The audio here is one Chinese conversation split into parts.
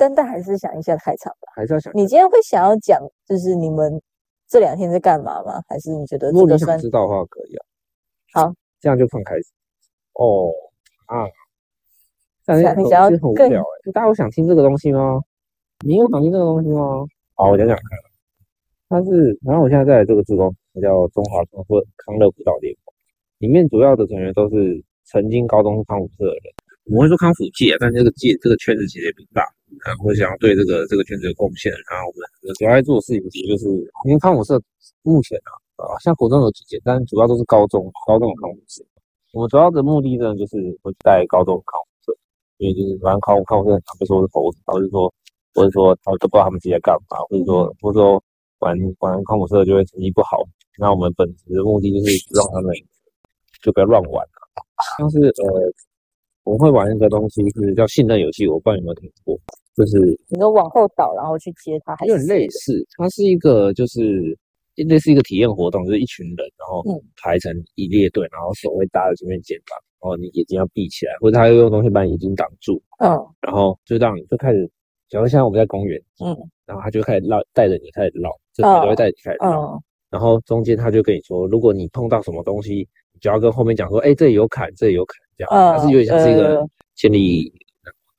但但还是想一下开场吧。还是要想你今天会想要讲，就是你们这两天在干嘛吗？还是你觉得如果你想这个算知道的话，可以啊。好，这样就放开始。哦啊，这样想你想要其实很无更聊哎，大家有想听这个东西吗？你有想听这个东西吗？好，我讲讲看。它是，然后我现在在这个自工，它叫中华康复康乐辅导联盟，里面主要的成员都是曾经高中康复社的人。我们会说康复界，但这个界这个圈子其实也不大。啊，我想要对这个这个圈子有贡献，然后我们主要做的事情其实就是，因为康复社目前啊，啊，像国中有几间，但主要都是高中高中的康复社。我们主要的目的呢，就是会带高中康复社，因为就是反正康复康复社很常被说是猴子，或者说或者说他们都不知道他们自己在干嘛，或者说或者说玩玩康复社就会成绩不好。那我们本职的目的就是让他们就不要乱玩了。像是呃，我们会玩一个东西就是叫信任游戏，我不知道你有没有听过，就是你说往后倒，然后去接它，还有点类似，它是一个就是类似一个体验活动，就是一群人，然后嗯。排成一列队，然后手会搭在前面肩膀，然后你眼睛要闭起来，或者他会用东西把你眼睛挡住，嗯。然后就让你就开始，假如像我们在公园，嗯。然后他就开始绕带着你开始绕，就都会带着你开始绕，嗯然后中间他就跟你说，如果你碰到什么东西，你就要跟后面讲说，哎，这里有坎，这里有坎，这样，嗯它是有点像是一个呃建立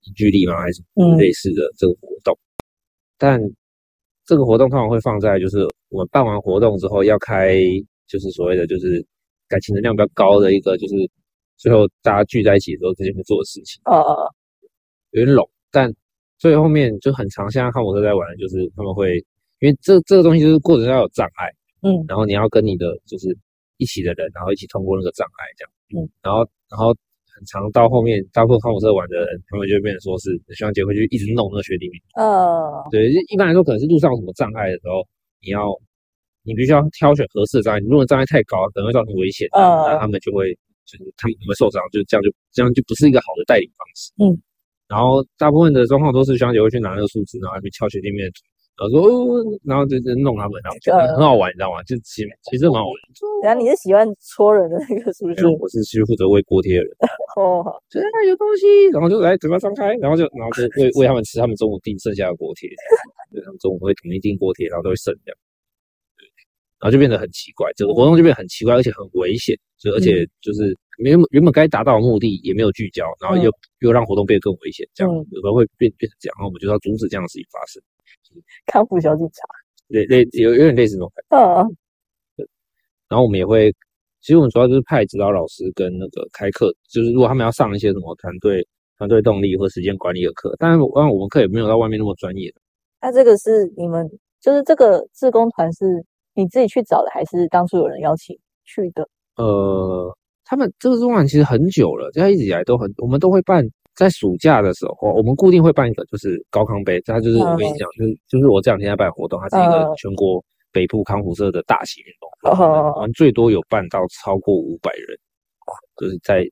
凝聚力吗？还是嗯类似的这个活动？但这个活动通常会放在就是我们办完活动之后要开，就是所谓的就是感情能量比较高的一个，就是最后大家聚在一起的时候之前会做的事情，呃呃有点冷，但最后面就很长。现在看我都在玩，就是他们会因为这这个东西就是过程要有障碍。嗯然后你要跟你的就是一起的人，然后一起通过那个障碍，这样。嗯，然后然后很长到后面，大部分康复社玩的人，他们就会变成说是学长姐会去一直弄那个学弟妹。呃对，就一般来说可能是路上有什么障碍的时候，你要你必须要挑选合适的障碍，你如果障碍太高，可能会造成危险，嗯那他们就会就是他们会受伤，就这样就这样就不是一个好的带领方式。嗯，然后大部分的状况都是学长姐会去拿那个树枝，然后去敲学弟妹的腿。然后说，哦，然后就就弄他们，然后就很好玩，你知道吗？就其其实蛮好玩。然后你是喜欢戳人的那个是不是？我是去负责喂锅贴的人，哦，好就是啊有东西，然后就来嘴巴张开，然后就然后就喂喂他们吃他们中午订剩下的锅贴，对，他们中午会统一订锅贴，然后都会剩这样，对，然后就变得很奇怪，整个活动就变得很奇怪，而且很危险，就而且就是原本原本该达到的目的也没有聚焦，然后又、又让活动变得更危险，这样嗯。有时候会变变成这样，然后我们就要阻止这样的事情发生，康复小警察。类类有有点类似这种感觉。呃然后我们也会，其实我们主要就是派指导老师跟那个开课，就是如果他们要上一些什么团队团队动力或时间管理的课，当然当然我们课也没有到外面那么专业的，那这个是你们就是这个志工团是你自己去找的，还是当初有人邀请去的？呃，他们这个中晚其实很久了，他一直以来都很，我们都会办，在暑假的时候，我们固定会办一个就是高康杯，它就是我跟你讲，就是就是我这两天在办活动，它是一个嗯。全国北部康复社的大型运动，哦我们最多有办到超过五百人，就是在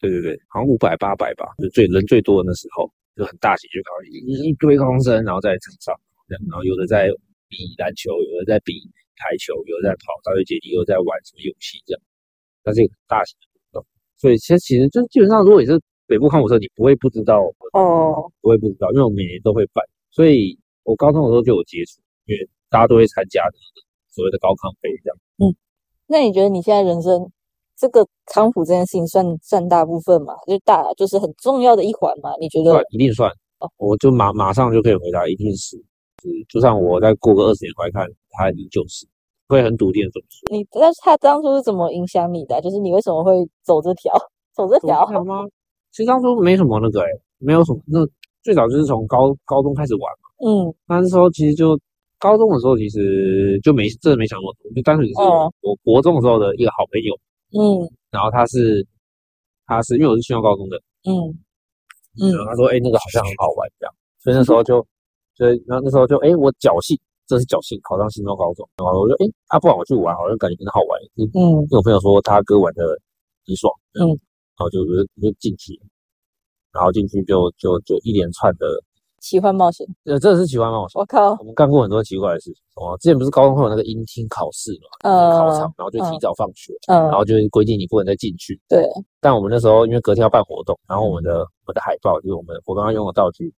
对对对，好像五百八百吧，就最人最多的那时候，就很大型，就搞一一堆高中生，然后在场上，然后有的在比篮球，有的在比台球，有的在跑大队接力，有的在玩什么游戏这样。那这个很大型的活动，所以其实其实就基本上，如果你是北部康复社，你不会不知道，哦，不会不知道，因为我每年都会办，所以我高中的时候就有接触，因为大家都会参加的所谓的高康杯这样。嗯那你觉得你现在人生这个康复这件事情算占大部分吗？就大就是很重要的一环嘛？你觉算得？一定算，哦我就马马上就可以回答，一定是，是就算我再过个二十年回来看，它一定就是，会很笃定的这么说。你那他当初是怎么影响你的啊？就是你为什么会走这条走这条？好吗？其实当初没什么那个、欸，没有什么，那最早就是从高高中开始玩嘛，嗯。那时候其实就高中的时候其实就没真的没想那么多，就单纯是哦我国中的时候的一个好朋友，嗯。然后他是他是因为我是新庄高中的，嗯。嗯。然后他说哎、那个好像很好玩这样，所以那时候就所以然后那时候就哎、我侥幸。这是侥幸考上新庄高中，然后我就哎，啊，不然我去玩，好像感觉很好玩。因嗯。为我朋友说他哥玩的很爽，嗯然后就就就进去，然后进去就就就一连串的，奇幻冒险。呃，真的是奇幻冒险。我靠，我们干过很多奇怪的事情，哦，之前不是高中会有那个音听考试嘛，呃考场，然后就提早放学，嗯然后就会规定你不能再进去。对，但我们那时候因为隔天要办活动，然后我们的我们的海报就是我们我刚刚用的道具，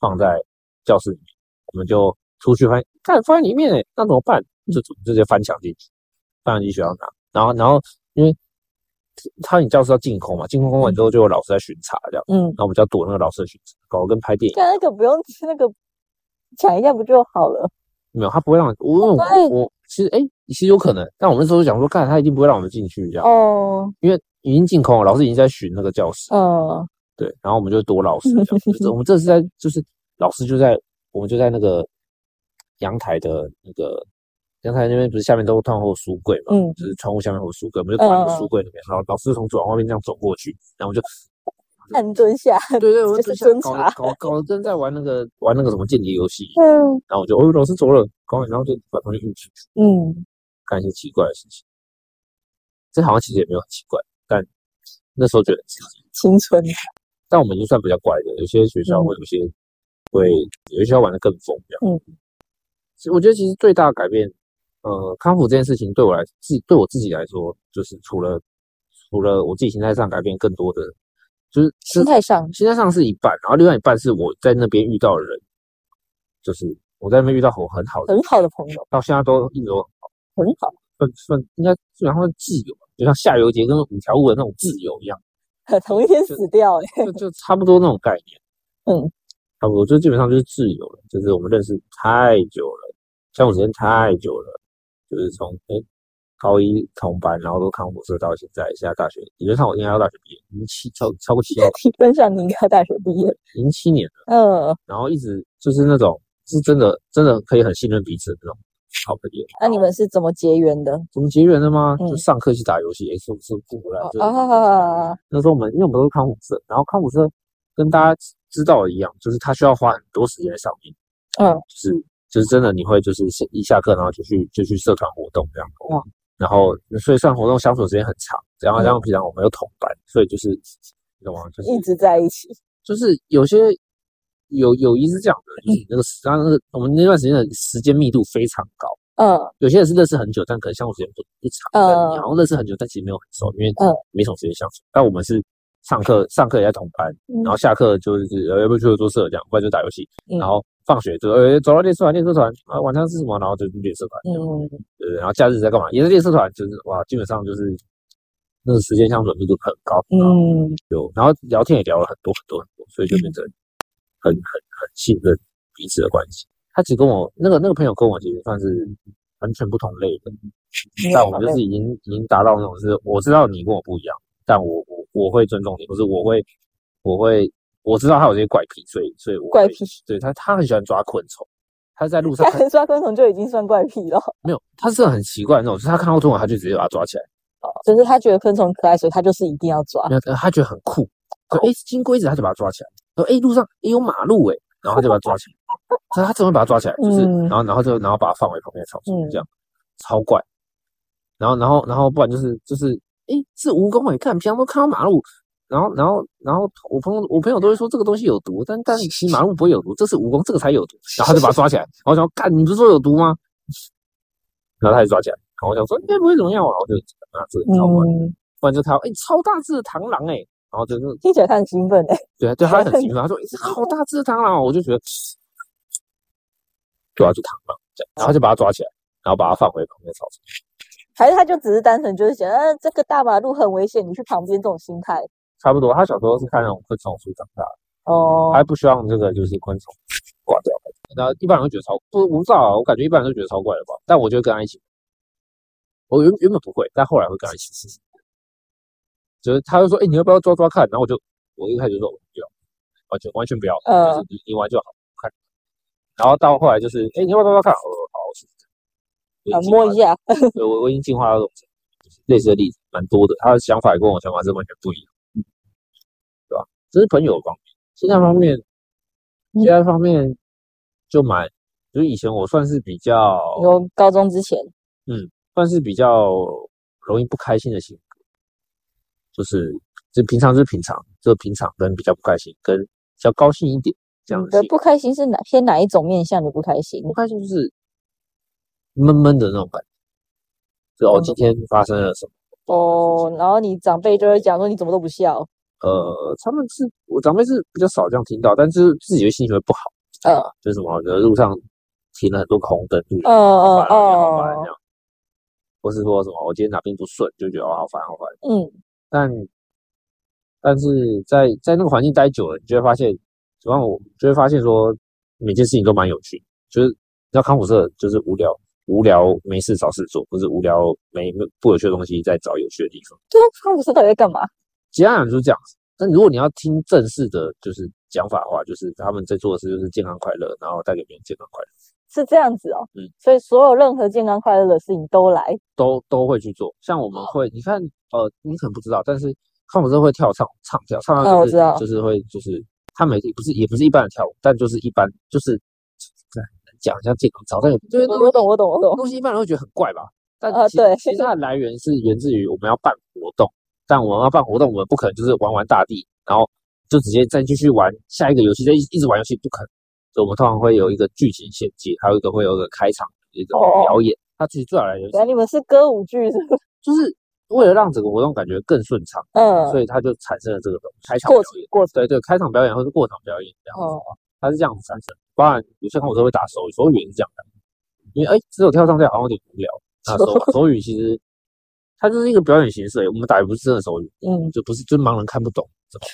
放在教室里面，我们就出去发现，看放在里面哎，那怎么办？就直接翻墙进去，翻墙进去学校拿。然后，然后因为他你教室要进空嘛，进空完之后就有老师在巡查这样。嗯，然后我们就要躲那个老师的巡查，搞得跟拍电影。那个不用那个抢一下不就好了？没有，他不会让我我我其实哎，其实有可能，但我们那时候讲说，看他一定不会让我们进去这样。哦，因为已经进空了，老师已经在巡那个教室。哦，对，然后我们就躲老师。我们这是在就是老师就在我们就在那个阳台的那个阳台那边，不是下面都通有书柜嘛？嗯，就是窗户下面有书柜，我们就躲在书柜里面。然后老师从走廊外面这样走过去，然后我就。半蹲下，对对，我蹲下搞搞搞得真在玩那个玩那个什么间谍游戏。嗯，然后我就哦，老师走了，搞完然后就把东西运出去。嗯，干一些奇怪的事情。这好像其实也没有很奇怪，但那时候觉得刺激。青春。但我们已经算比较怪的，有些学校会有些会有些学校玩的更疯这样。嗯，其实我觉得其实最大的改变，呃，康复这件事情对我来自对我自己来说，就是除了除了我自己心态上改变，更多的。就是心态上，心态上是一半，然后另外一半是我在那边遇到的人，就是我在那边遇到很很好的很好的朋友，到现在都一直都很好，算算应该基本上是挚友，就像夏油杰跟五条悟的那种挚友一样，同一天死掉，就就差不多那种概念，嗯，差不多就基本上就是挚友了，就是我们认识太久了，相处时间太久了，就是从哎。高一同班，然后都康复社到现在，现在大学理论上我应该要大学毕业，零七超超过七年。理论上你应该大学毕业，零七年了。嗯，然后一直就是那种是真的真的可以很信任彼此的那种好朋友。那你们是怎么结缘的？怎么结缘的吗？就上课去打游戏，是不是不回来？啊，那时候我们因为我们都是康复社，然后康复社跟大家知道的一样，就是他需要花很多时间在上面。嗯，就是就是真的你会就是一下课然后就去就去社团活动这样。哇。然后，所以上活动相处时间很长，然后像平常我们又同班，所以就是懂吗？就是一直在一起。就是有些有友谊是这样的，就是那个时，那个我们那段时间的时间密度非常高。嗯。有些人是认识很久，但可能相处时间不不长。嗯。然后认识很久，但其实没有很熟，因为没什么时间相处。但我们是上课上课也在同班，然后下课就是呃要不去做社这样，不然就打游戏，然后。放学就呃走到练社团，练社团啊，晚上是什么？然后就练社团，嗯，对然后假日在干嘛？也是练社团，就是哇，基本上就是那个时间相处密度很高，嗯，有，然后聊天也聊了很多很多很多，所以就变成很很很信任彼此的关系。他只跟我那个那个朋友跟我其实算是完全不同类的，但我们就是已经已经达到那种是我知道你跟我不一样，但我我我会尊重你，不是我会我会。我知道他有这些怪癖，所以所以我怪癖，对他他很喜欢抓昆虫，他在路上抓昆虫就已经算怪癖了。没有，他是很奇怪那种，就是他看到昆虫他就直接把它抓起来。哦，就是他觉得昆虫可爱，所以他就是一定要抓。没有，他觉得很酷。哎，金龟子他就把它抓起来。说哎，路上也有马路哎，然后他就把它抓起来。他他怎么把它抓起来？就是然后然后就然后把它放回旁边草丛这样，超怪。然后然后然后不然就是就是哎是蜈蚣哎，看平常都看到马路。然后，然后，然后我朋友，我朋友都会说这个东西有毒，但但骑马路不会有毒，这是蜈蚣，这个才有毒。然后他就把他抓起来，然后想干，你不是说有毒吗？然后他就抓起来，然后我想说应该不会怎么样吧，我就拿这个超怪，不然就他哎超大只的螳螂哎，然后就是听起来他很兴奋哎，对啊，对他很 兴奋，他说好大只的螳螂，我就觉得对啊，就螳螂，然后就把它抓起来，然后把它放回旁边草丛。还是他就只是单纯就是想，呃，这个大马路很危险，你去旁边这种心态。差不多，他小时候是看那种昆虫书长大的，哦，还不希望这个就是昆虫挂掉。那一般人会觉得超不知道啊，我感觉一般人都觉得超怪的吧。但我就跟他一起，我原原本不会，但后来会跟他一起试试。就是他就说，哎，你要不要抓抓看？然后我就我一开始就说不要，完全完全不要，就是你你玩就好看。然后到后来就是，哎，你要不要抓抓看？我说好，我试试。摸一下。对，我我已经进化到这种类似的例子蛮多的，他的想法跟我想法是完全不一样。这是朋友方面，其他方面，其他方面就蛮，就是以前我算是比较，有高中之前，嗯，算是比较容易不开心的性格，就是就平常就是平常，就平常跟比较不开心，跟比较高兴一点这样的。不开心是哪偏哪一种面向的不开心？不开心就是闷闷的那种感觉，就哦今天发生了什么？哦，然后你长辈就会讲说你怎么都不笑。呃，他们是我长辈是比较少这样听到，但是自己的心情会不好，嗯就是什么，的路上停了很多个红灯，嗯嗯好烦啊好烦哦这样，或是说什么我今天哪边不顺，就觉得哦好烦好烦。嗯但但是在在那个环境待久了，你就会发现，主要我就会发现说，每件事情都蛮有趣，就是要康复社就是无聊无聊没事找事做，或是无聊没不有趣的东西再找有趣的地方。对啊，康复社到底在干嘛？简单讲就是这样子。但如果你要听正式的，就是讲法的话，就是他们在做的事就是健康快乐，然后带给别人健康快乐，是这样子哦。嗯，所以所有任何健康快乐的事情都来。都都会去做。像我们会，你看，呃，你可能不知道，但是康复社会跳唱唱跳，唱哦跳就是、会就是他们也不是也不是一般的跳舞，但就是一般就是讲一下健康操，但有就是我我懂，我懂，我懂。东西一般人会觉得很怪吧？但其呃对其实它的来源是源自于我们要办活动，但我们要办活动，我们不可能就是玩玩大地，然后就直接再继续玩下一个游戏，再一一直玩游戏，不可能。所以我们通常会有一个剧情衔接，还有一个会有一个开场的一个哦表演。它其实最好来源原来你们是歌舞剧是不是？就是为了让整个活动感觉更顺畅，嗯，所以它就产生了这个开场过表演。过程对对，开场表演或是过场表演这样子。哦，它是这样子产生。当然，有些看我都会打手语，手语也是这样的。因为哎，只有跳上跳好像有点无聊。那手手语其实它就是一个表演形式我们打也不是真的手语，嗯就不是就是盲人看不懂，是吧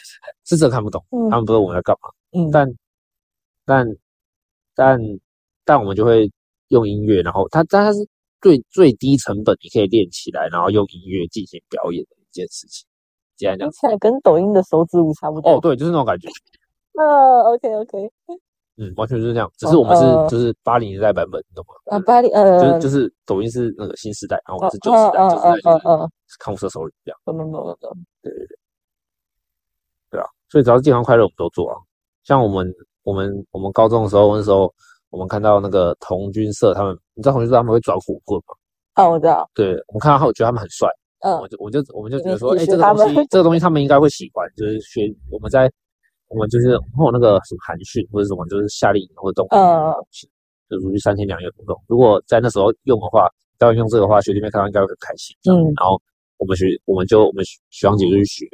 是真的看不懂，嗯他们不知道我们在干嘛。嗯，但但但但我们就会用音乐，然后它但它是最最低成本，你可以练起来，然后用音乐进行表演的一件事情。简单讲听，起来跟抖音的手指舞差不多。哦，对，就是那种感觉。那，OK OK，嗯，完全就是这样，只是我们是、呃就是八零年代版本，你懂吗？啊，八零，呃，就是就是抖音是那个新时代，然后我们是旧时代，嗯旧时代就是康复社手里这样，懂懂懂懂，对对对啊，所以只要是健康快乐，我们都做啊。像我们我们我们高中的时候，那时候我们看到那个童军社，他们你知道童军社他们会转火棍吗？哦，我知道，对，我们看到他，我觉得他们很帅，嗯我就我就我们就觉得说，哎，这个东西这个东西他们应该会喜欢，就是学我们在我们就是会有那个什么寒训或者什么，就是夏令营或者动物嗯就出去三天两夜活动。如果在那时候用的话，当然用这个的话，学弟妹看到应该会很开心。嗯然后我们学我们就我们学学长姐就去学，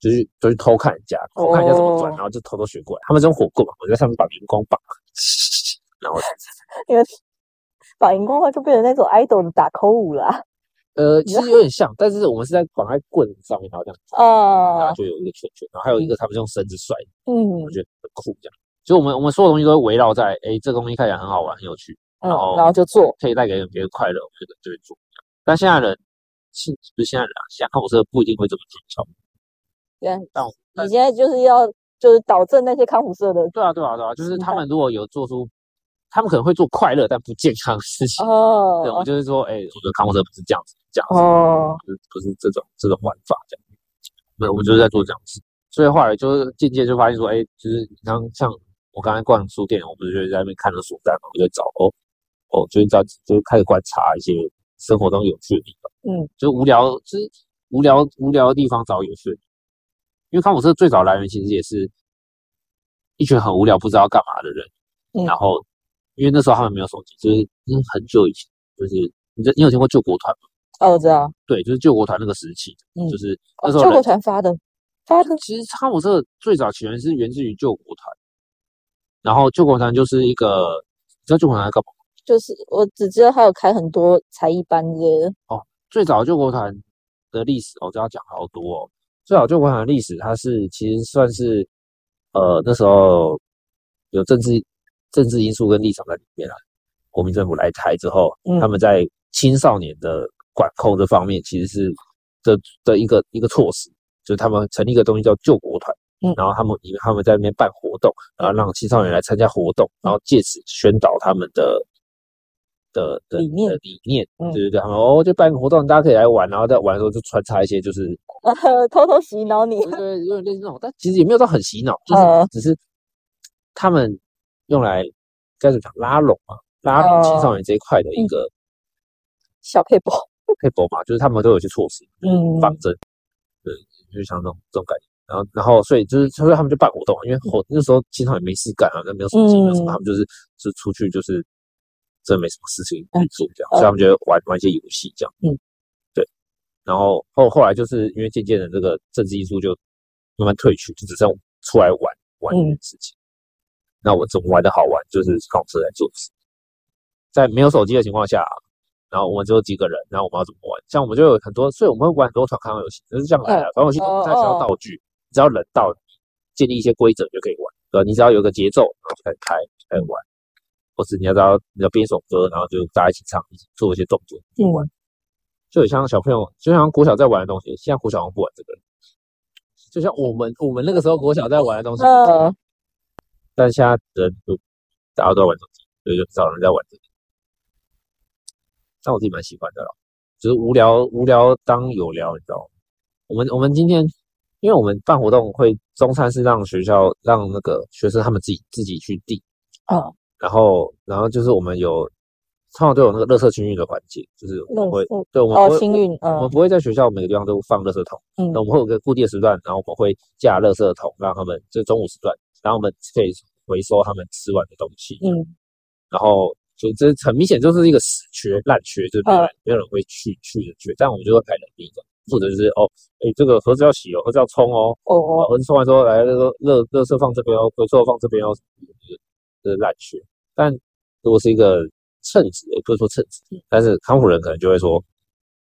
就是就去偷看人家，偷看人家怎么转，哦然后就偷偷学过来。他们是用火棍嘛，我在上面把荧光棒，然后因为 把荧光棒就变成那种 idol 的打 call 舞啦。呃其实有点像，但是我们是在绑在棍子上面，然后这样，然啊后，就有一个圈圈，然后还有一个他们是用绳子甩，嗯我觉得很酷这样。就我们我们所有东西都会围绕在，哎，这个东西看起来很好玩，很有趣，嗯然后，然后就做，可以带给别人快乐，我觉得就会做。但现在人是不是现在人啊？现在看我这不一定会这么紧俏。对，你现在就是要就是导正那些康复社的对啊，对啊，对啊，就是他们如果有做出，他们可能会做快乐但不健康的事情。哦对，我就是说，哎，我觉得康复社不是这样子，这样子，哦，不是不是这种这种玩法这样。对，我们就是在做这样子。所以后来就是渐渐就发现说，哎，就是你刚像我刚才逛书店，我不是就在那边看了书单嘛，我就找哦哦，就是在就开始观察一些生活中有趣的地方。嗯，就无聊，就是无聊无聊的地方找有趣的。因为康复社最早来源其实也是一群很无聊不知道干嘛的人，嗯然后因为那时候他们没有手机，就是很久以前，就是你知你有听过救国团吗？哦，我知道，对，就是救国团那个时期，嗯就是那时候救国团发的，发的，其实康普社最早起源是源自于救国团，然后救国团就是一个，你知道救国团在干嘛？就是我只知道他有开很多才艺班之类的，最早救国团的历史，哦，这要讲好多哦。最早救国团的历史，它是其实算是呃那时候有政治政治因素跟立场在里面啊。国民政府来台之后，嗯他们在青少年的管控这方面其实是的的一个一个措施，就是他们成立一个东西叫救国团，嗯。然后他们因为他们在那边办活动，然后让青少年来参加活动，然后借此宣导他们的的的理念理念，嗯。对对对，他们哦就办个活动，大家可以来玩，然后在玩的时候就穿插一些就是 偷偷洗脑你，对对，有点类似那种，但其实也没有到很洗脑，就是呃只是他们用来该怎么讲拉拢嘛，拉拢青少年这一块的一个小配博，配博嘛，就是他们都有一些措施嗯，方针，对，就像这种这种感觉。然后，然后，所以就是，所以他们就办活动，因为活那时候青少年没事干啊，那没有手机，没有什么，嗯他们就是就出去就是真没什么事情嗯做这样，所以他们就会玩玩一些游戏这样，嗯，对。然后后后来就是因为渐渐的这个政治因素就慢慢退去，就只剩出来玩玩这件事情。那我怎么玩的好玩，就是公司来做事。在没有手机的情况下，然后我们只有几个人，然后我们要怎么玩？像我们就有很多，所以我们会玩很多团康游戏，就是这样来的。团康游戏都不太需要道具，只要人到，建立一些规则就可以玩。对，你只要有个节奏，然后就开始开开始玩。或是你要知道你要编一首歌，然后就大家一起唱，一起做一些动作，玩。就很像小朋友，就像国小在玩的东西。现在国小不玩这个，就像我们我们那个时候国小在玩的东西。嗯。但现在人都大家都在玩手机，所以就少人在玩这个。但我自己蛮喜欢的啦，就是无聊无聊当有聊，你知道吗？我们我们今天，因为我们办活动会中餐是让学校让那个学生他们自己自己去订。啊，然后然后就是我们有通常都有那个垃圾清运的环节，就是我们会对我们哦清运，我们不会在学校每个地方都放垃圾桶，嗯，那我们会有个固定时段，然后我们会架垃圾桶，让他们就中午时段，然后我们可以回收他们吃完的东西，嗯，然后。就这很明显就是一个死缺烂缺，就没有人没有人会去去的缺，但我们就会派人一个，或者就是哦，哎，这个盒子要洗哦，盒子要冲哦，哦哦，盒子冲完之后来那个热热色放这边哦，回收放这边哦，就是烂缺。但如果是一个称职，也不是说称职，但是康复人可能就会说，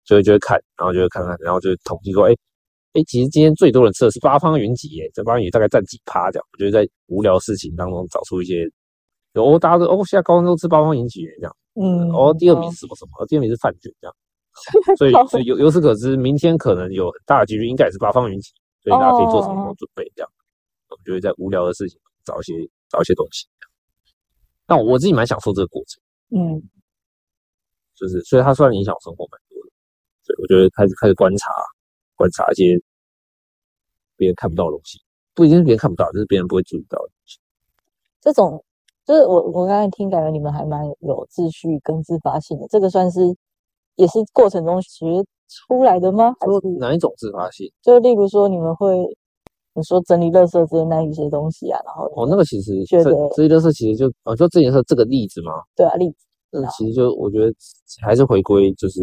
就会就会看，然后就会看看，然后就统计说，哎哎，其实今天最多人吃的是八方云集，哎，这八方云集大概占几趴这样？我觉得在无聊事情当中找出一些。哦，大家都哦，现在高中都吃八方云集这样，嗯，哦，第二名是什么什么？第二名是饭卷这样，所以所以由由此可知，明天可能有很大的几率应该也是八方云集，所以大家可以做什么准备这样。我们就会在无聊的事情找一些找一些东西。但我自己蛮享受这个过程，嗯，就是所以它算影响生活蛮多的。对，我觉得开始开始观察观察一些别人看不到的东西，不一定是别人看不到，就是别人不会注意到的东西。这种。就是我我刚才听，感觉你们还蛮有秩序跟自发性的，这个算是也是过程中学出来的吗？还是哪一种自发性？就例如说你们会你说整理垃圾之类那一些东西啊，然后哦，那个其实觉得整理垃圾其实就哦，就这件事这个例子吗？对啊，例子。那其实就我觉得还是回归，就是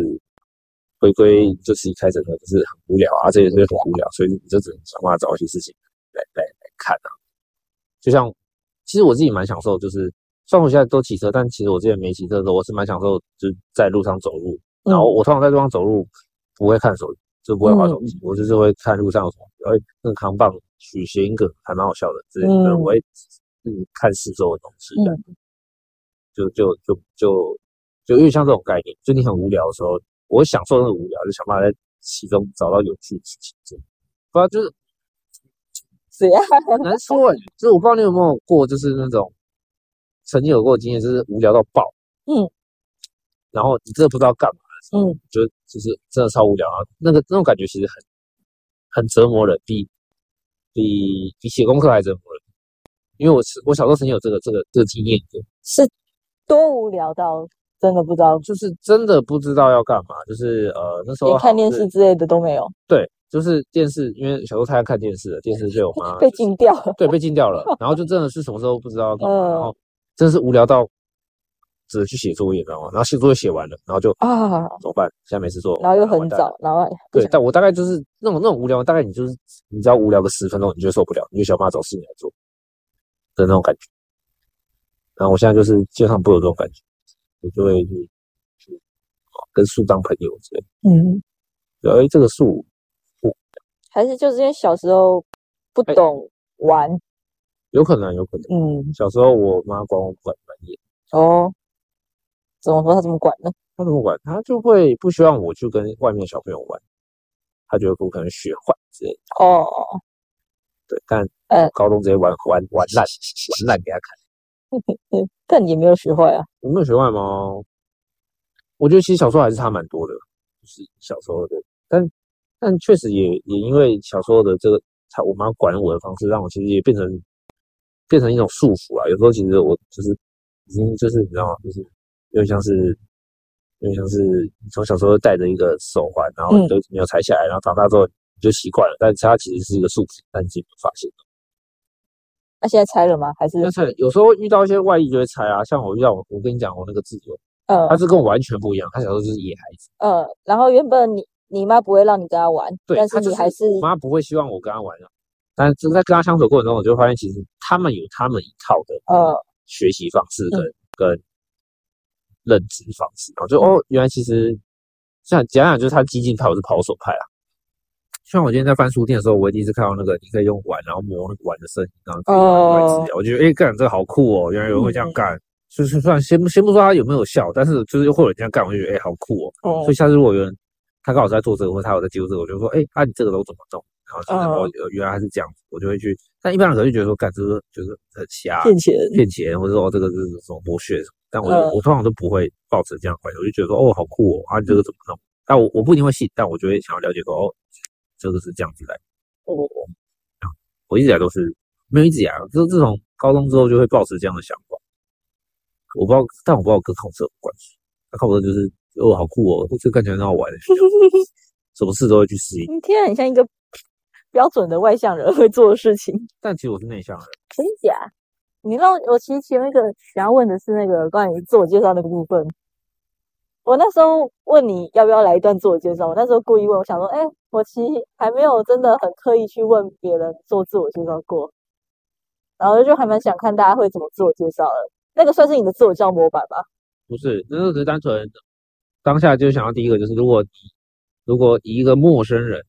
回归就是一开始的就是很无聊啊，这也是很无聊，所以你就只能想办法找一些事情来来来看啊，就像。其实我自己蛮享受，就是虽然我现在都骑车，但其实我之前没骑车的时候，我是蛮享受，就是在路上走路。然后我通常在路上走路，不会看手，就不会玩手机，我就是会看路上有什么，哎，那个扛棒取谐音梗还蛮好笑的，之类的，我会嗯看四周的东西，嗯。就就就就就因为像这种概念，就你很无聊的时候，我享受那个无聊，就想办法在其中找到有趣的事情做，不然就是。怎样？难说哎，就是我不知道你有没有过，就是那种曾经有过经验，就是无聊到爆，嗯，然后你真的不知道干嘛的时候，嗯，就就是真的超无聊啊，那个那种感觉其实很很折磨人，比比比写功课还折磨人。因为我是我小时候曾经有这个这个这个经验，是多无聊到真的不知道，就是真的不知道要干嘛，就是呃那时候连看电视之类的都没有，对。就是电视，因为小时候太爱看电视了，电视被我妈被禁掉了，对，被禁掉了。然后就真的是什么时候不知道干嘛，然后真的是无聊到只能去写作业，知道吗？然后写作业写完了，然后就啊怎么办？现在没事做，然后又很早，然后对，但我大概就是那种那种无聊，大概你就是你只要无聊个十分钟，你就受不了，你就想办法找事情来做的那种感觉。然后我现在就是基本上不有这种感觉，我就会去去跟树当朋友之类。嗯，哎，这个树。还是就是因为小时候不懂玩，有可能，有可能。嗯，小时候我妈管我管蛮严。哦，怎么说？她怎么管呢？她怎么管？她就会不希望我去跟外面小朋友玩，她觉得我可能学坏之类的。哦，对，但呃，高中直接玩玩玩烂，玩烂给她看。但你也没有学坏啊？我没有学坏吗？我觉得其实小时候还是差蛮多的，就是小时候的，但。但确实也也因为小时候的这个，他我妈管我的方式，让我其实也变成变成一种束缚啊。有时候其实我就是已经就是你知道吗？就是有点像是有点像是从小时候戴着一个手环，然后都没有拆下来，然后长大之后就习惯了。但它其实是一个束缚，但自己没发现。那现在拆了吗？还是？拆。有时候遇到一些外力就会拆啊。像我遇到我，我跟你讲，我那个自由，嗯，他是跟我完全不一样。他小时候就是野孩子，嗯，然后原本你。你妈不会让你跟他玩，对但是你还是妈不会希望我跟他玩啊。但是在跟他相处过程中，我就发现其实他们有他们一套的呃学习方式跟、跟认知方式，然后就哦，原来其实像讲讲就是他激进派，我是保守派啊。像我今天在翻书店的时候，我也第一次看到那个你可以用碗，然后磨那个碗的声音，然后可以拿来资料。我觉得哎，干这个好酷哦！原来有人会这样干。就是算先先不说他有没有效，但是就是会有人这样干，我就觉得哎，好酷哦。哦所以下次如果有人他刚好在做这个，或者他有在记录这个，我就说哎，啊你这个都怎么弄？然后现在哦原来他是这样子，我就会去。但一般人可能就觉得说，干这个就是很瞎，骗钱，骗钱，或者说哦这个是什么剥削什么。但我嗯我通常都不会抱持这样的观点，我就觉得说哦好酷哦，啊你这个怎么弄？但我我不一定会信，但我就会想要了解说哦这个是这样子来。哦，我一直以来都是没有一直以来，就自从高中之后就会抱持这样的想法。我不知道，但我不知道跟考试有关系。那考试就是哦，好酷哦，这看起来很好玩 什么事都会去适应。你听起来很像一个标准的外向人会做的事情，但其实我是内向人，真假？你让我其实前面一个想要问的是那个关于自我介绍那个部分。我那时候问你要不要来一段自我介绍，我那时候故意问，我想说，哎、我其实还没有真的很刻意去问别人做自我介绍过，然后就还蛮想看大家会怎么自我介绍的。那个算是你的自我介绍模板吧？不是，那个只是单纯当下就想要第一个就是，如果你如果以一个陌生人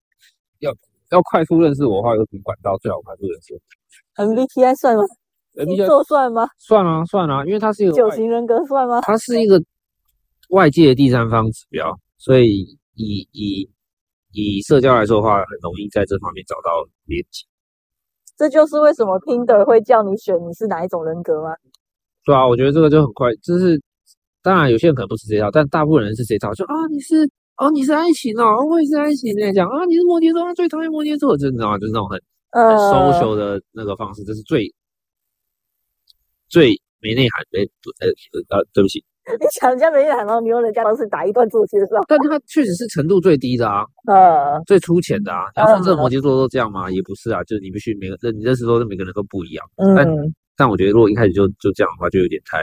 要要快速认识我的话，有什么管道最好快速认识我 MBTI 算吗？星？MBTI 座算吗？算啊算啊，因为它是一个九型人格算吗？它是一个外界的第三方指标，所以以以以社交来说的话，很容易在这方面找到连接。这就是为什么 Tinder 会叫你选你是哪一种人格吗？对啊，我觉得这个就很快，就是当然有些人可能不是这套，但大部分人是这套，就啊你是哦你是爱情哦，我也是爱情那讲啊你是摩羯座，他最讨厌摩羯座，就你知道吗？就是那种很很呃，social 的那个方式，这是最最没内涵没。呃呃呃，对不起，你讲人家没人，然后你用人家方式打一段自我介绍，但他确实是程度最低的啊。呃，最粗浅的啊，你要说这嗯摩羯座都这样吗？也不是啊，就是你必须每个认你认识都是每个人都不一样。嗯，但我觉得如果一开始就就这样的话，就有点太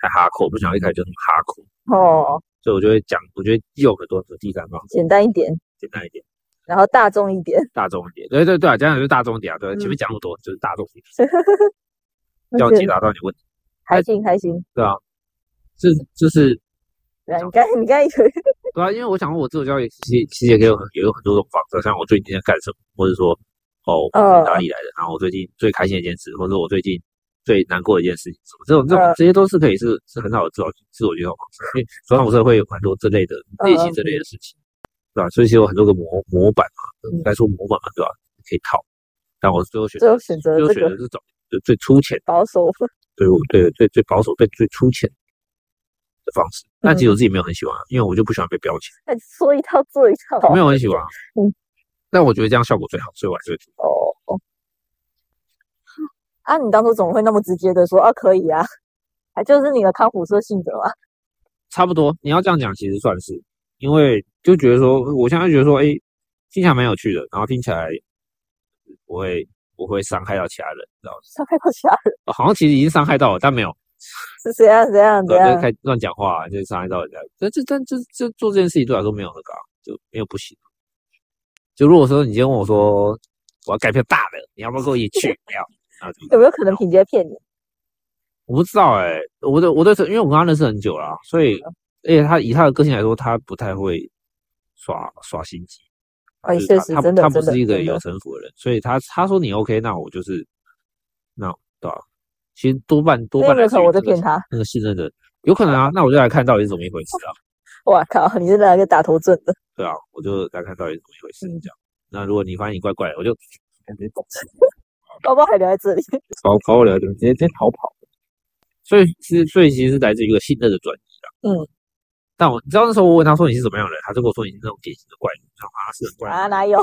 太哈口，不想要一开始就那么哈口，哦，所以我就会讲，我觉得有很多的第三方式，简单一点，简单一点，然后大众一点，大众一点。对对对啊，讲讲就是大众一点啊，对，嗯前面讲那么多就是大众一点，要解答到你问题，开心开心。对啊，这就是 对啊，你刚你刚有对啊，因为我想说我自我教育其实其实也可以有也有很多种方式，像我最近在干什么，或者说哦哪里来的，然后我最近最开心的一件事，或者我最近最难过的一件事情，什么这种这种嗯。这些都是可以是是很好的自我自我介绍方式，因为传统社会有很多这类的练习这类的事情，对吧？所以其实有很多个模模板嘛，嗯。该说模板嘛，对吧？可以套，但我最后选最后选择最后这个选择这种就最粗浅，保守，对我对最最保守、最最粗浅的方式，但嗯其实我自己没有很喜欢，因为我就不喜欢被标签。哎说一套做一套，没有很喜欢啊，嗯，但我觉得这样效果最好，所以我还是会做。哦。啊，你当初怎么会那么直接的说啊可以啊？还就是你的康普社性格吗？差不多，你要这样讲，其实算是，因为就觉得说，我现在觉得说，哎，听起来蛮有趣的，然后听起来不会不会伤害到其他人，知道吗？伤害到其他人哦好像其实已经伤害到了，但没有，是怎样怎样怎对，就是样？开乱讲话，就是伤害到人家。这这这这这做这件事情对我来说没有那个、啊，就没有不行。就如果说你今天问我说我要改票大的，你要不要跟我一起去？没有，啊，有没有可能品杰骗你？我不知道哎、我的我对这，因为我跟他认识很久了啊，所以而且他以他的个性来说，他不太会耍耍心机，哎，就是确实他他他不是一个有城府的人，所以他他说你 OK，那我就是那对吧、其实多半多半来自于那有没有可能我在这个骗他？那个信任的，有可能啊，那我就来看到底是怎么一回事啊，哇靠，你是来个打头阵的？对啊，我就来看到底是怎么一回事嗯这样。那如果你发现你怪怪的，我就直接走包包还留在这里，跑跑了，就直接直接逃跑。所以其实所以其实是来自于一个信任的转移啊。嗯。但我你知道那时候我问他说你是什么样的人，他就跟我说你是那种典型的怪啊是很怪人啊哪有？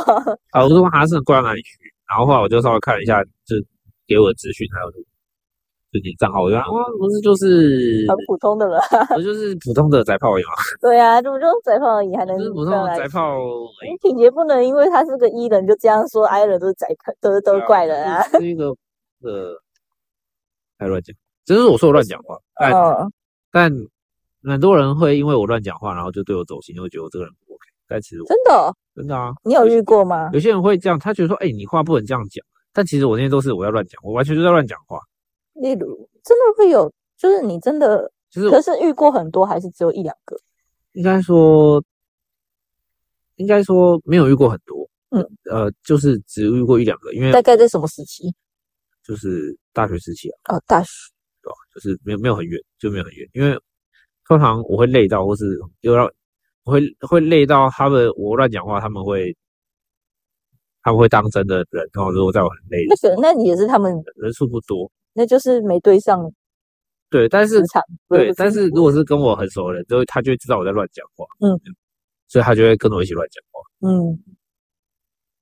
啊，我就问他是很怪到哪里去，然后后来我就稍微看了一下，就给我的资讯还有就你的账号，我就啊不是就是很普通的人啊，我就是普通的宅炮而已嘛，对啊，这不就是宅炮而已，还能就是普通的宅炮而已。你品杰不能因为他是个 E 人就这样说，I 人都是宅客，都是都是怪人啊。是一个呃，还乱讲，只是我说我乱讲话，但嗯，但很多人会因为我乱讲话，然后就对我走心，就会觉得我这个人不 OK。但其实我真的哦，真的啊，你有遇过吗？有些人会这样，他觉得说，哎、你话不能这样讲，但其实我那些都是我要乱讲，我完全就在乱讲话，例如，真的会有，就是你真的，就是可是遇过很多，还是只有一两个？应该说，应该说没有遇过很多，嗯，呃，就是只遇过一两个，因为大概在什么时期？就是大学时期啊，哦，大学。对吧？就是没有没有很远，就没有很远，因为通常我会累到，或是又让我会会累到他们，我乱讲话，他们会他们会当真的人，然后如果在我很累的那个，那也是他们，人数不多，那就是没对上对，但是对，但是如果是跟我很熟的人，就会他就会知道我在乱讲话，嗯，所以他就会跟我一起乱讲话，嗯，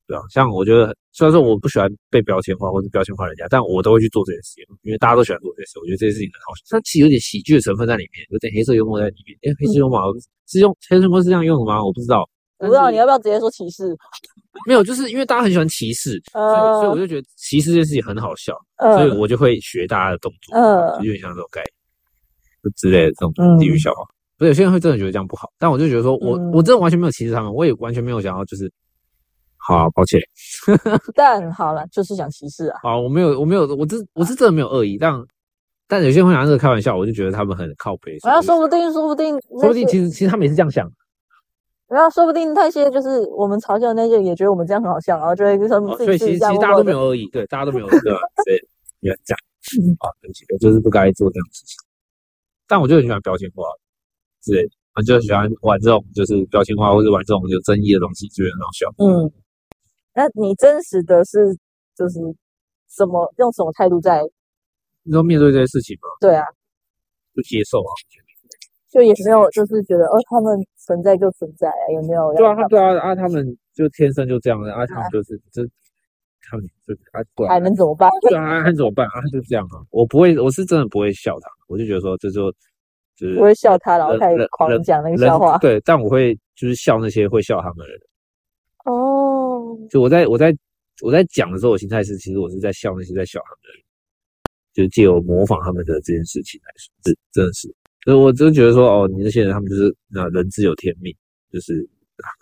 对啊，像我觉得虽然说我不喜欢被标签化或者标签化人家，但我都会去做这件事情，因为大家都喜欢做这件事，我觉得这件事情很好笑，它其实有点喜剧的成分在里面，有点黑色幽默在里面。诶，黑色幽默是用黑色幽默是这样用的吗？我不知道，我不知道你要不要直接说歧视？没有，就是因为大家很喜欢歧视，所以所以我呃就觉得歧视这件事情很好笑，所以呃我就会学大家的动作，呃就有点像这种概念，就之类的这种嗯地域笑话。不是有些人会真的觉得这样不好，但我就觉得说我、嗯我真的完全没有歧视他们，我也完全没有想要就是，好、啊，抱歉，但好了，就是想歧视啊。好，我没有我没有我真我是真的没有恶意，但但有些人会拿这个开玩笑，我就觉得他们很靠背，然后说不定，说不定，说不定其实其实他们也是这样想，然后说不定那些就是我们嘲笑的那些，也觉得我们这样很好笑，然后就会跟他们哦所以。其实其实大家都没有。有恶意，对，大家都没有恶意，对吧？所以原来这样啊，对不起，我就是不该做这样的事情。但我就很喜欢标签化之类的，我就喜欢玩这种就是标签化或者玩这种有争议的东西，觉得很好笑。嗯，那你真实的是就是什么用什么态度在？你说面对这些事情吗，对啊，就接受啊。就也没有就是觉得哦，他们存在就存在啊，有没有？对啊，他对啊啊，他们就天生就这样的啊，他们就是就他们就啊，还能怎么办？对啊，还能怎么办啊？就这样啊，我不会，我是真的不会笑他，我就觉得说这就就是我会笑他，然后人开狂讲那个笑话。对，但我会就是笑那些会笑他们的人。哦，就我在我在我在讲的时候，我心态是，其实我是在笑那些在笑他们的人，就是借由模仿他们的这件事情来说，是真的是，所以我真的觉得说，哦，你那些人他们就是那人自有天命，就是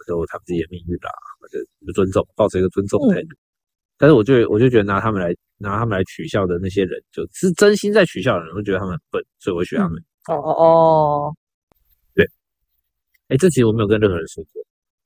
都有他们自己的命运啦，或者尊重，抱着一个尊重的态度。但是我就我就觉得拿他们来拿他们来取笑的那些人，就是真心在取笑的人，我会觉得他们很笨，所以我会学他们。哦哦哦，对哎、这其实我没有跟任何人说过，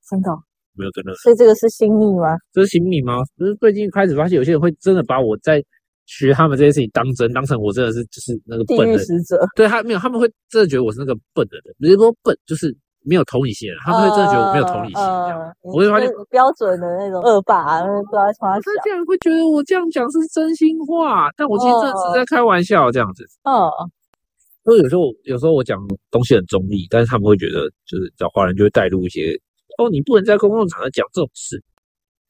真的哦，没有跟任何人。所以这个是心密吗？这是新密吗？就是最近开始发现有些人会真的把我在学他们这些事情当真，当成我真的是就是那个地笨的使者，对他没有，他们会真的觉得我是那个笨的人，不是说笨，就是没有同理心，他们会真的觉得我没有同理心这样。呃我会发现标准的那种恶霸，不知道在冲他。竟然会觉得我这样讲是真心话，但我其实只是在开玩笑这样子。嗯，所以有时候有时候我讲东西很中立，但是他们会觉得就是找华人就会带入一些哦，你不能在公共场合讲这种事，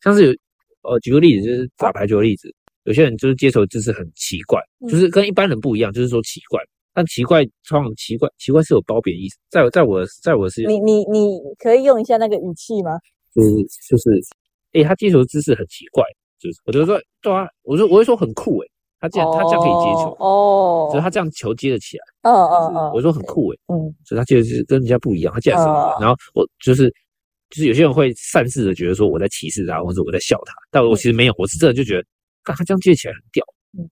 像是有呃举个例子，就是打排球的例子，有些人就是接球姿势很奇怪，嗯。就是跟一般人不一样，就是说奇怪。但奇怪，通常奇怪奇怪是有褒贬意思，在我在我在我的世界，你你你可以用一下那个语气吗？就是就是，诶、他接球姿势很奇怪，就是我就说对啊，我说我会说很酷诶、他这样他这样可以接球，哦，就是他这样球接得起来，嗯嗯嗯，我说很酷诶、嗯。所以他就是跟人家不一样，他竟然是不一样哦然后我就是就是有些人会擅自的觉得说我在歧视他，或者我在笑他，但我其实没有，我是真的就觉得，干他这样借起来很屌，嗯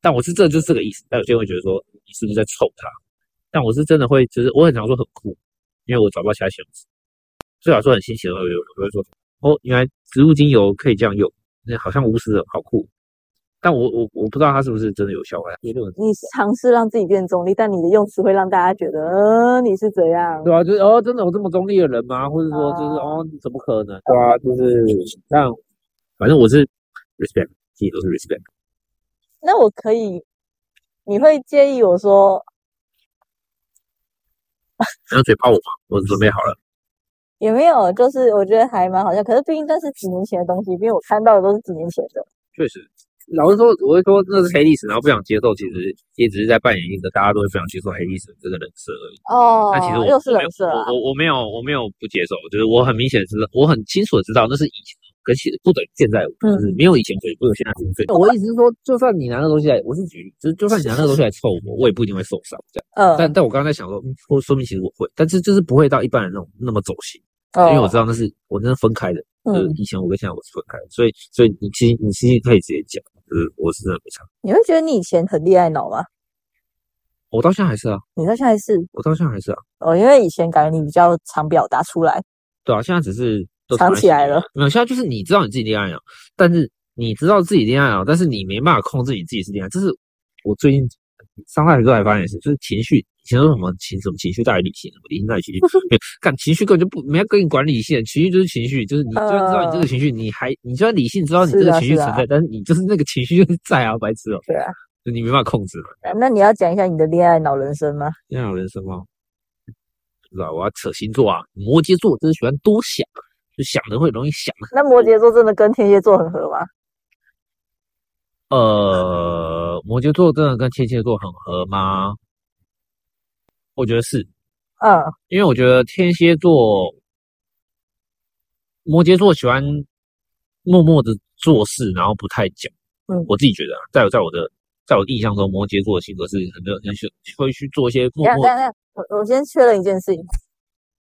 但我是这就是这个意思。但有些人会觉得说你是不是在臭他？但我是真的会，就是我很常说很酷，因为我找不到其他形容词。最好说很新奇的话，我我会说哦，原来植物精油可以这样用，那好像无死人，好酷。但我我我不知道它是不是真的有效果，有这种你尝试让自己变中立，但你的用词会让大家觉得，呃，你是怎样？对啊，就是哦，真的有这么中立的人吗？或者说就是哦，怎么可能？对啊，就是像反正我是 respect，自己都是 respect。那我可以，你会介意我说然后嘴炮我吗，我准备好了。也没有？就是我觉得还蛮好笑，可是毕竟那是几年前的东西，因为我看到的都是几年前的。确实，老实说，我会说那是黑历史，然后不想接受，其实也只是在扮演一个大家都会不想接受黑历史这个人设而已。哦那其实我又是我没有人设啊，我我我没有我没有不接受，就是我很明显知道，我很清楚的知道那是以前，可是不等于现在，嗯。就是没有以前所以不有现在所以我意思是说，就算你拿那个东西来，我是举例，就是就算你拿那个东西来凑我，我也不一定会受伤这样。嗯，但但我刚刚在想说，嗯，或说明其实我会，但是就是不会到一般人那种那么走心。哦因为我知道那是我那是分开的，就是嗯，以前我跟现在我是分开的，所以所以你其实你其实可以直接讲，就是我是真的没差，你会觉得你以前很恋爱脑吗？我到现在还是啊，你到现在还是？我到现在还是啊，哦，因为以前感觉你比较常表达出来，对啊，现在只是都藏起来了，没有，现在就是你知道你自己恋爱了，但是你知道自己恋爱了，但是你没办法控制你自己是恋爱，这是我最近上大学之后才发现的事，就是情绪，以前说什么情什么情绪大于理性，什么理性大于情绪，没，干情绪根本就不没有跟你管理性，情绪就是情绪，就是你就算知道你这个情绪，你还你就算理性知道你这个是啊是啊情绪存在，但是你就是那个情绪就是在啊，白痴哦，对啊。就你没办法控制嘛。那你要讲一下你的恋爱脑人生吗？恋爱脑人生吗？不知道，我要扯星座啊，摩羯座真是喜欢多想，就想的会容易想。那摩羯座真的跟天蝎座很合吗？呃，摩羯座真的跟天蝎座很合吗？我觉得是，嗯因为我觉得天蝎座、摩羯座喜欢默默的做事，然后不太讲。嗯我自己觉得啊，在我在我的在我印象中，摩羯座的性格是很多很喜会去做一些默默我我先确认一件事情。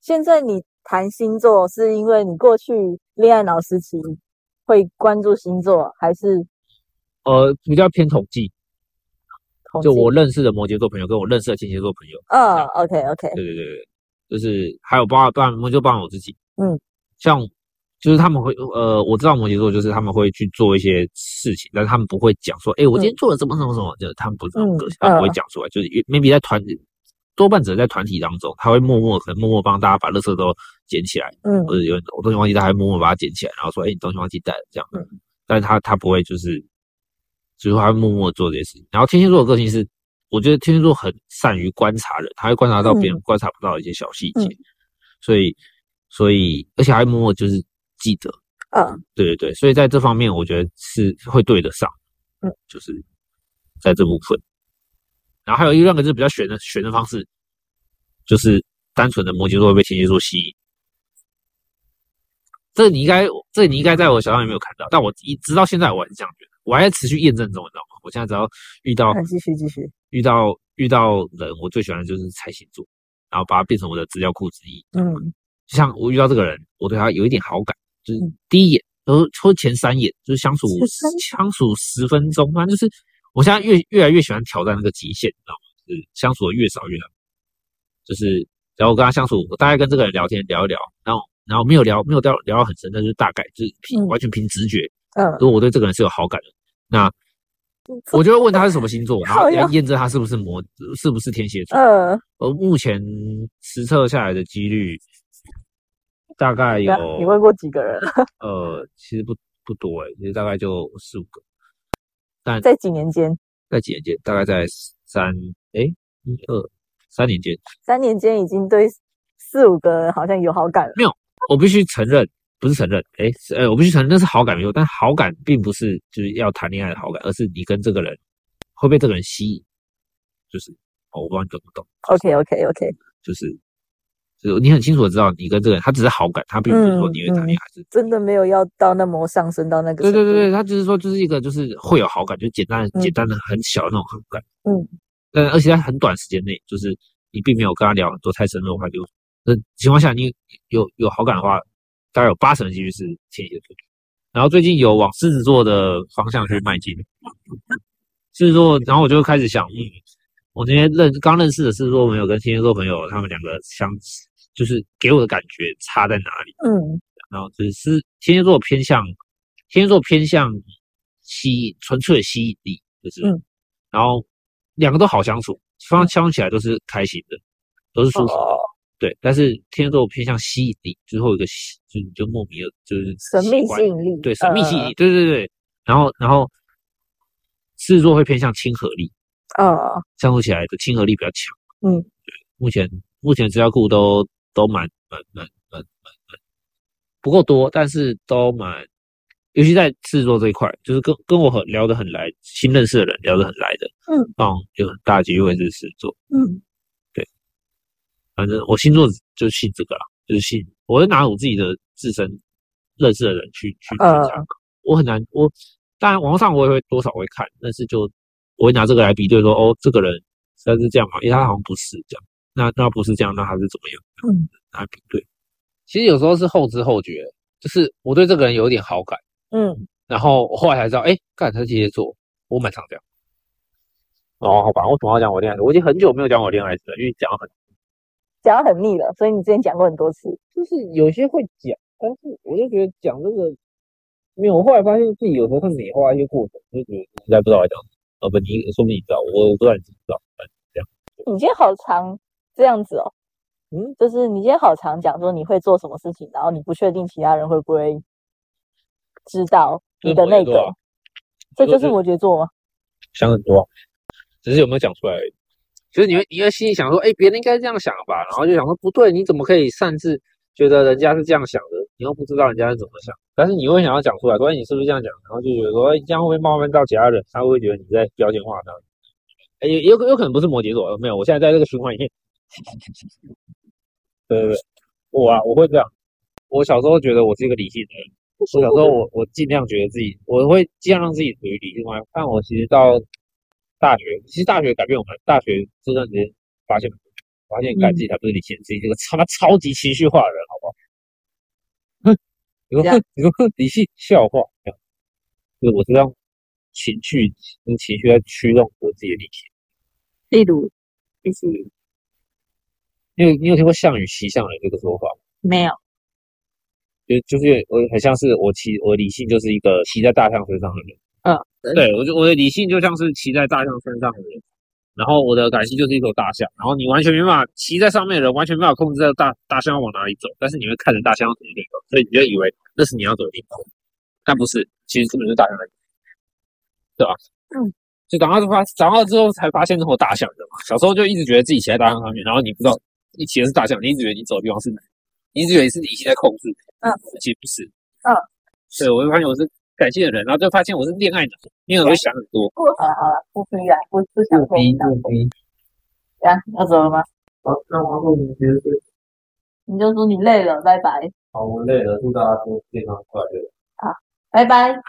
现在你谈星座，是因为你过去恋爱脑时期会关注星座，还是呃比较偏统计。统计？就我认识的摩羯座朋友跟我认识的天蝎座朋友，嗯，OK OK，对对对对，就是还有包括包含摩羯座包含我自己，嗯，像就是他们会呃，我知道摩羯座就是他们会去做一些事情，但是他们不会讲说，哎、我今天做了什么什么什么，就是他们不是这种个性，嗯他们不会嗯讲出来，就是 maybe 在团多半只在团体当中，他会默默可能默默帮大家把垃圾都捡起来，嗯。或者有我东西忘记带，还默默把它捡起来，然后说，哎、你东西忘记带了。这样，嗯。但是他他不会就是，就是他默默做这些事情。然后天蝎座的个性是，我觉得天蝎座很善于观察人，他会观察到别人嗯。观察不到的一些小细节，嗯。所以所以而且还默默就是记得，嗯。对对对，所以在这方面我觉得是会对得上，嗯，就是在这部分。然后还有一个两个是比较悬的悬的方式，就是单纯的摩羯座会被天蝎座吸引。这你应该，这你应该在我小账里没有看到，但我一直到现在我还是这样觉得，我还在持续验证中，你知道吗？我现在只要遇到继续继续，遇到遇到人，我最喜欢的就是猜星座，然后把它变成我的资料库之一。嗯就像我遇到这个人，我对他有一点好感，就是嗯第一眼，然后或前三眼，就是相处相处十分钟，反正就是我现在越越来越喜欢挑战那个极限，你知道吗？就是相处的越少越好。就是然后我跟他相处，我大概跟这个人聊天聊一聊，然后然后没有聊没有到聊到很深，但是大概就是凭、嗯完全凭直觉，嗯，如果我对这个人是有好感的，那我就会问他是什么星座，然后要验证他是不是摩是不是天蝎座。嗯，而目前实测下来的几率大概有你问过几个人？呃，其实不不多诶，其实大概就四五个，但在几年间？在几年间，大概在三诶一二三年间，三年间已经对四五个人好像有好感了。我必须承认，不是承认，诶是诶，我必须承认那是好感没有，但好感并不是就是要谈恋爱的好感，而是你跟这个人会被这个人吸引，就是哦，我不知道你懂不懂，OK OK OK，就是就是你很清楚的知道你跟这个人他只是好感，他并不是说你会谈恋爱，还是真的没有要到那么上升到那个。对对对对，他只是说就是一个就是会有好感，就简单简单的很小的那种好感。嗯，但而且在很短时间内，就是你并没有跟他聊很多太深入的话题。那情况下，你有有好感的话，大概有八成的几率是天蝎座。然后最近有往狮子座的方向去迈进，狮子座，然后我就开始想，嗯，我那些认刚认识的狮子座朋友跟天蝎座朋友，他们两个相就是给我的感觉差在哪里？嗯然后只是天蝎座偏向天蝎座偏向吸引纯粹的吸引力，就是，嗯然后两个都好相处，双方相处起来都是开心的，都是舒服的，哦，对。但是天蝎座偏向吸引力，就是会有一个吸就你就莫名的，就是神秘吸引力，对神秘吸引呃力，对对对。然后然后狮子座会偏向亲和力，呃，相处起来的亲和力比较强。嗯，对，目前目前资料库都都蛮蛮蛮蛮蛮蛮不够多，但是都蛮，尤其在制作这一块，就是跟跟我很聊得很来，新认识的人聊得很来的，嗯，嗯，有很大的几率会是狮子座。嗯反正我星座就信这个啦，就是信，我会拿我自己的自身认识的人去去去呃参考。我很难，我当然网上我也会多少会看，但是就我会拿这个来比对说，哦，这个人实在是这样嘛，因为他好像不是这样，那那不是这样，那他是怎么样？嗯，拿来比对。其实有时候是后知后觉，就是我对这个人有点好感，嗯，然后我后来才知道，哎，干他天蝎座，我蛮常这样。哦，好吧，我什么要讲我恋爱？我已经很久没有讲我恋爱史了，因为讲了很讲得很腻了，所以你之前讲过很多次。就是有些会讲，但是我就觉得讲这个，没有。我后来发现自己有时候会美化一些过程，就觉得应该不知道在讲什么。哦不，你说不定你知道，我我不知道你知不知道。这样，你今天好长这样子哦。嗯，就是你今天好常讲说你会做什么事情，然后你不确定其他人会不会知道你的那个，这就是摩羯座吗？想很多，只是有没有讲出来而已。就是你会你会心里想说，哎，别人应该这样想吧，然后就想说不对，你怎么可以擅自觉得人家是这样想的？你又不知道人家是怎么想，但是你会想要讲出来，关键你是不是这样讲？然后就觉得说，哎，这样会不会冒犯到其他人？他会觉得你在标签化他？哎，有有有可能不是摩羯座，没有，我现在在这个循环里面。对对对，我啊，我会这样。我小时候觉得我是一个理性的人，我小时候我我尽量觉得自己，我会尽量让自己处于理性外。但我其实到大学，其实大学改变我们，大学这段时间发现，发现改自己才不是理性，自己这个他妈超级情绪化的人，好不好？哼，你说哼你说哼理性笑话，就是我是让情绪跟情绪在驱动我自己的理性。例如，就是。你有你有听过“项羽骑象人”这个说法吗？没有，就就是我很像是我骑我理性就是一个骑在大象身上的人。嗯，对我就我的理性就像是骑在大象身上的人，然后我的感性就是一头大象，然后你完全没办法骑在上面的人完全没办法控制这大大象要往哪里走，但是你会看着大象要怎么走，所以你就以为那是你要走的地方，但不是，其实根本是大象在走，对吧？嗯，就长大之后长大之后才发现那头大象的嘛，小时候就一直觉得自己骑在大象上面，然后你不知道。你骑的是大象，你一直觉得你走的地方是哪？你一直以为是理性在控制，嗯，其实不是，嗯，对，我就发现我是感性的人，然后就发现我是恋爱脑，因为我会想很多。不，好了好了，不逼啊，不不想逼，不逼。呀，要走了吗？好，那我后面结束。你就说你累了，拜拜。好，我累了，祝大家都健康快乐。好，拜拜。